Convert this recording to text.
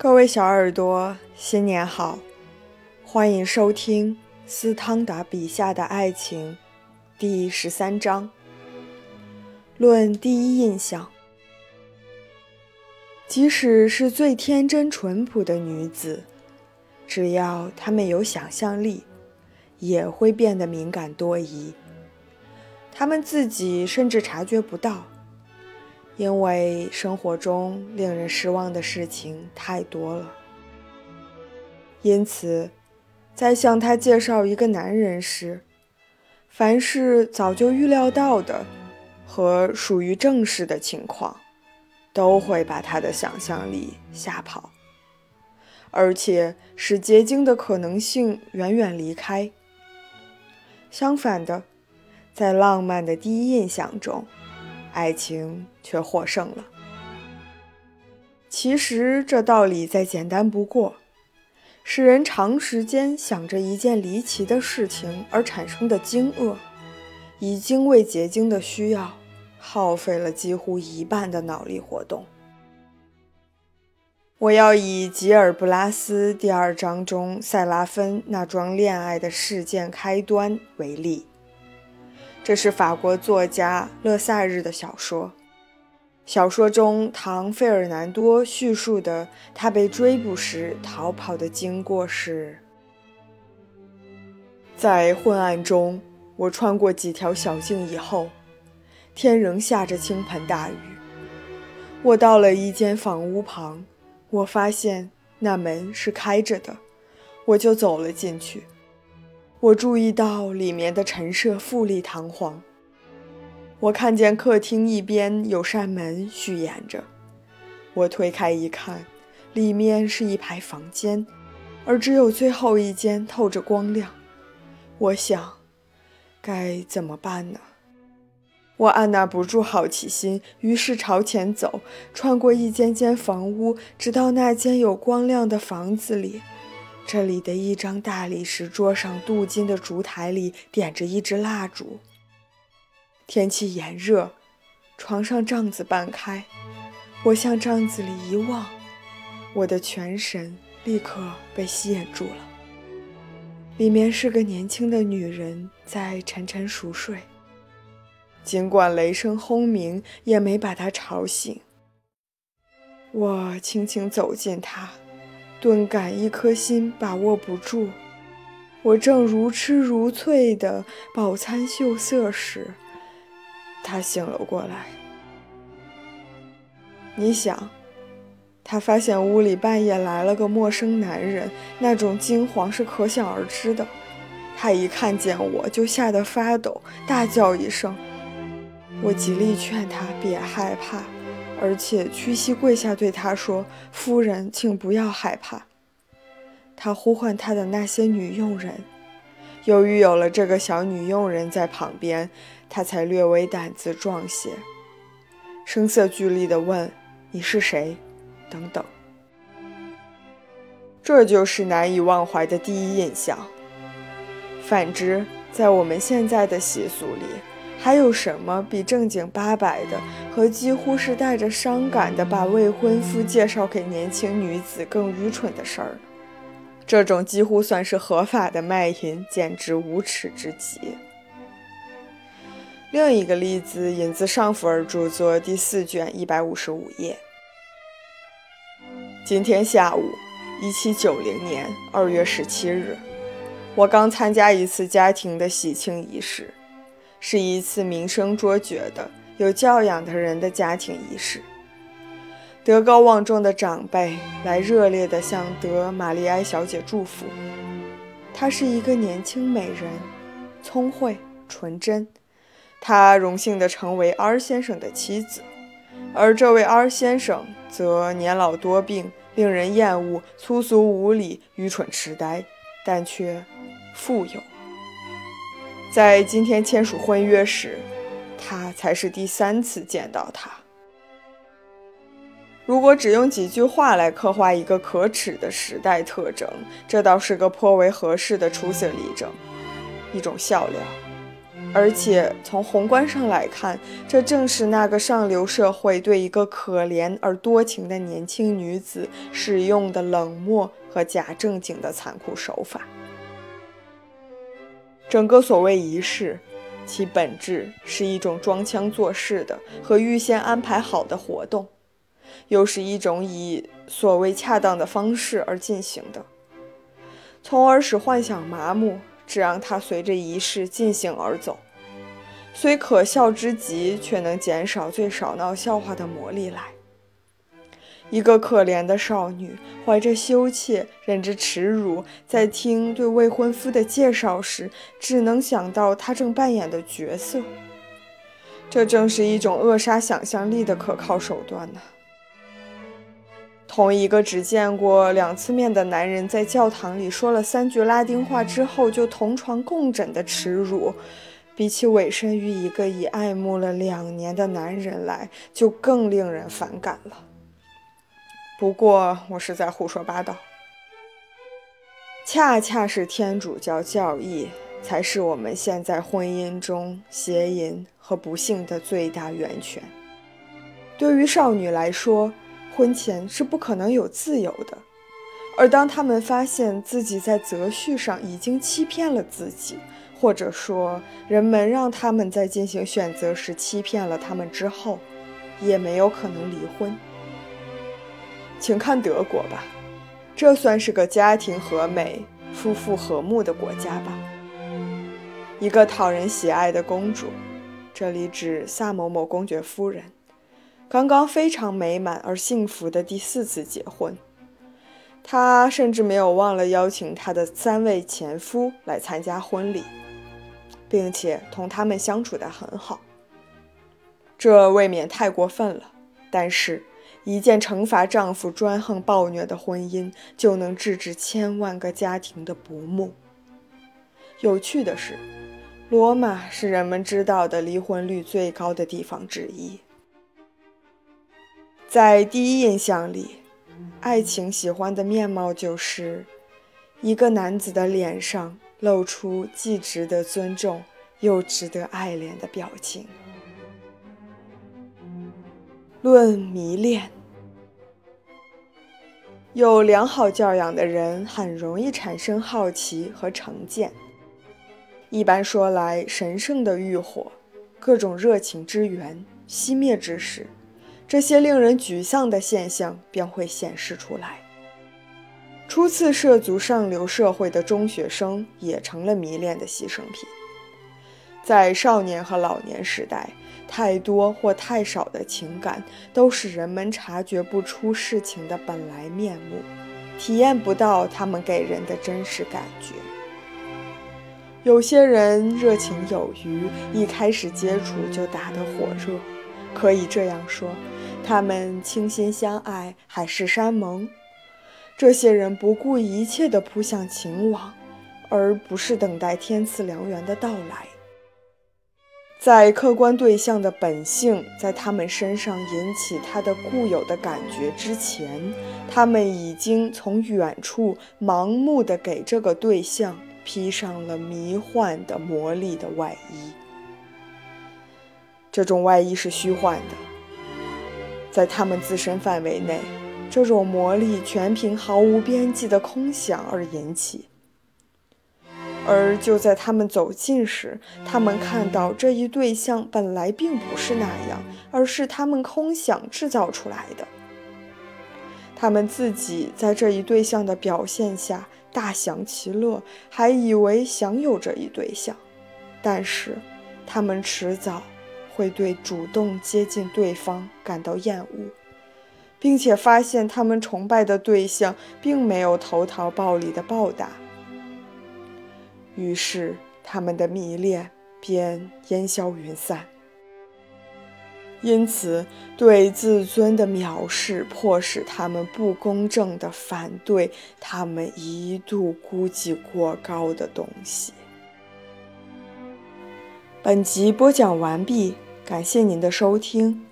各位小耳朵，新年好！欢迎收听斯汤达笔下的爱情第十三章。论第一印象，即使是最天真淳朴的女子，只要她们有想象力，也会变得敏感多疑。她们自己甚至察觉不到。因为生活中令人失望的事情太多了，因此，在向他介绍一个男人时，凡是早就预料到的和属于正式的情况，都会把他的想象力吓跑，而且使结晶的可能性远远离开。相反的，在浪漫的第一印象中。爱情却获胜了。其实这道理再简单不过，使人长时间想着一件离奇的事情而产生的惊愕，已经为结晶的需要耗费了几乎一半的脑力活动。我要以吉尔布拉斯第二章中塞拉芬那桩恋爱的事件开端为例。这是法国作家勒萨日的小说。小说中，唐·费尔南多叙述的他被追捕时逃跑的经过是：在昏暗中，我穿过几条小径以后，天仍下着倾盆大雨。我到了一间房屋旁，我发现那门是开着的，我就走了进去。我注意到里面的陈设富丽堂皇。我看见客厅一边有扇门虚掩着，我推开一看，里面是一排房间，而只有最后一间透着光亮。我想，该怎么办呢？我按捺不住好奇心，于是朝前走，穿过一间间房屋，直到那间有光亮的房子里。这里的一张大理石桌上，镀金的烛台里点着一支蜡烛。天气炎热，床上帐子半开，我向帐子里一望，我的全神立刻被吸引住了。里面是个年轻的女人在沉沉熟睡，尽管雷声轰鸣，也没把她吵醒。我轻轻走近她。顿感一颗心把握不住，我正如痴如醉的饱餐秀色时，他醒了过来。你想，他发现屋里半夜来了个陌生男人，那种惊慌是可想而知的。他一看见我就吓得发抖，大叫一声。我极力劝他别害怕。而且屈膝跪下，对他说：“夫人，请不要害怕。”他呼唤他的那些女佣人，由于有了这个小女佣人在旁边，他才略微胆子壮些，声色俱厉地问：“你是谁？”等等。这就是难以忘怀的第一印象。反之，在我们现在的习俗里，还有什么比正经八百的和几乎是带着伤感的把未婚夫介绍给年轻女子更愚蠢的事儿？这种几乎算是合法的卖淫，简直无耻之极。另一个例子引自尚福尔著作第四卷一百五十五页。今天下午，一七九零年二月十七日，我刚参加一次家庭的喜庆仪式。是一次名声卓绝的、有教养的人的家庭仪式。德高望重的长辈来热烈地向德玛丽埃小姐祝福。她是一个年轻美人，聪慧纯真。她荣幸地成为 R 先生的妻子，而这位 R 先生则年老多病，令人厌恶，粗俗无礼，愚蠢痴呆，但却富有。在今天签署婚约时，他才是第三次见到她。如果只用几句话来刻画一个可耻的时代特征，这倒是个颇为合适的出色例证，一种笑料。而且从宏观上来看，这正是那个上流社会对一个可怜而多情的年轻女子使用的冷漠和假正经的残酷手法。整个所谓仪式，其本质是一种装腔作势的和预先安排好的活动，又是一种以所谓恰当的方式而进行的，从而使幻想麻木。只让它随着仪式进行而走，虽可笑之极，却能减少最少闹笑话的魔力来。一个可怜的少女，怀着羞怯，忍着耻辱，在听对未婚夫的介绍时，只能想到她正扮演的角色。这正是一种扼杀想象力的可靠手段呢。同一个只见过两次面的男人，在教堂里说了三句拉丁话之后就同床共枕的耻辱，比起委身于一个已爱慕了两年的男人来，就更令人反感了。不过我是在胡说八道。恰恰是天主教教义，才是我们现在婚姻中邪淫和不幸的最大源泉。对于少女来说，婚前是不可能有自由的，而当他们发现自己在择婿上已经欺骗了自己，或者说人们让他们在进行选择时欺骗了他们之后，也没有可能离婚。请看德国吧，这算是个家庭和美、夫妇和睦的国家吧？一个讨人喜爱的公主，这里指萨某某公爵夫人。刚刚非常美满而幸福的第四次结婚，她甚至没有忘了邀请她的三位前夫来参加婚礼，并且同他们相处得很好。这未免太过分了，但是，一件惩罚丈夫专横暴虐的婚姻，就能制止千万个家庭的不睦。有趣的是，罗马是人们知道的离婚率最高的地方之一。在第一印象里，爱情喜欢的面貌就是一个男子的脸上露出既值得尊重又值得爱恋的表情。论迷恋，有良好教养的人很容易产生好奇和成见。一般说来，神圣的欲火，各种热情之源熄灭之时。这些令人沮丧的现象便会显示出来。初次涉足上流社会的中学生也成了迷恋的牺牲品。在少年和老年时代，太多或太少的情感都使人们察觉不出事情的本来面目，体验不到他们给人的真实感觉。有些人热情有余，一开始接触就打得火热，可以这样说。他们倾心相爱，海誓山盟。这些人不顾一切地扑向情网，而不是等待天赐良缘的到来。在客观对象的本性在他们身上引起他的固有的感觉之前，他们已经从远处盲目地给这个对象披上了迷幻的魔力的外衣。这种外衣是虚幻的。在他们自身范围内，这种魔力全凭毫无边际的空想而引起。而就在他们走近时，他们看到这一对象本来并不是那样，而是他们空想制造出来的。他们自己在这一对象的表现下大享其乐，还以为享有这一对象，但是他们迟早。会对主动接近对方感到厌恶，并且发现他们崇拜的对象并没有投桃报李的报答，于是他们的迷恋便烟消云散。因此，对自尊的藐视迫使他们不公正地反对他们一度估计过高的东西。本集播讲完毕。感谢您的收听。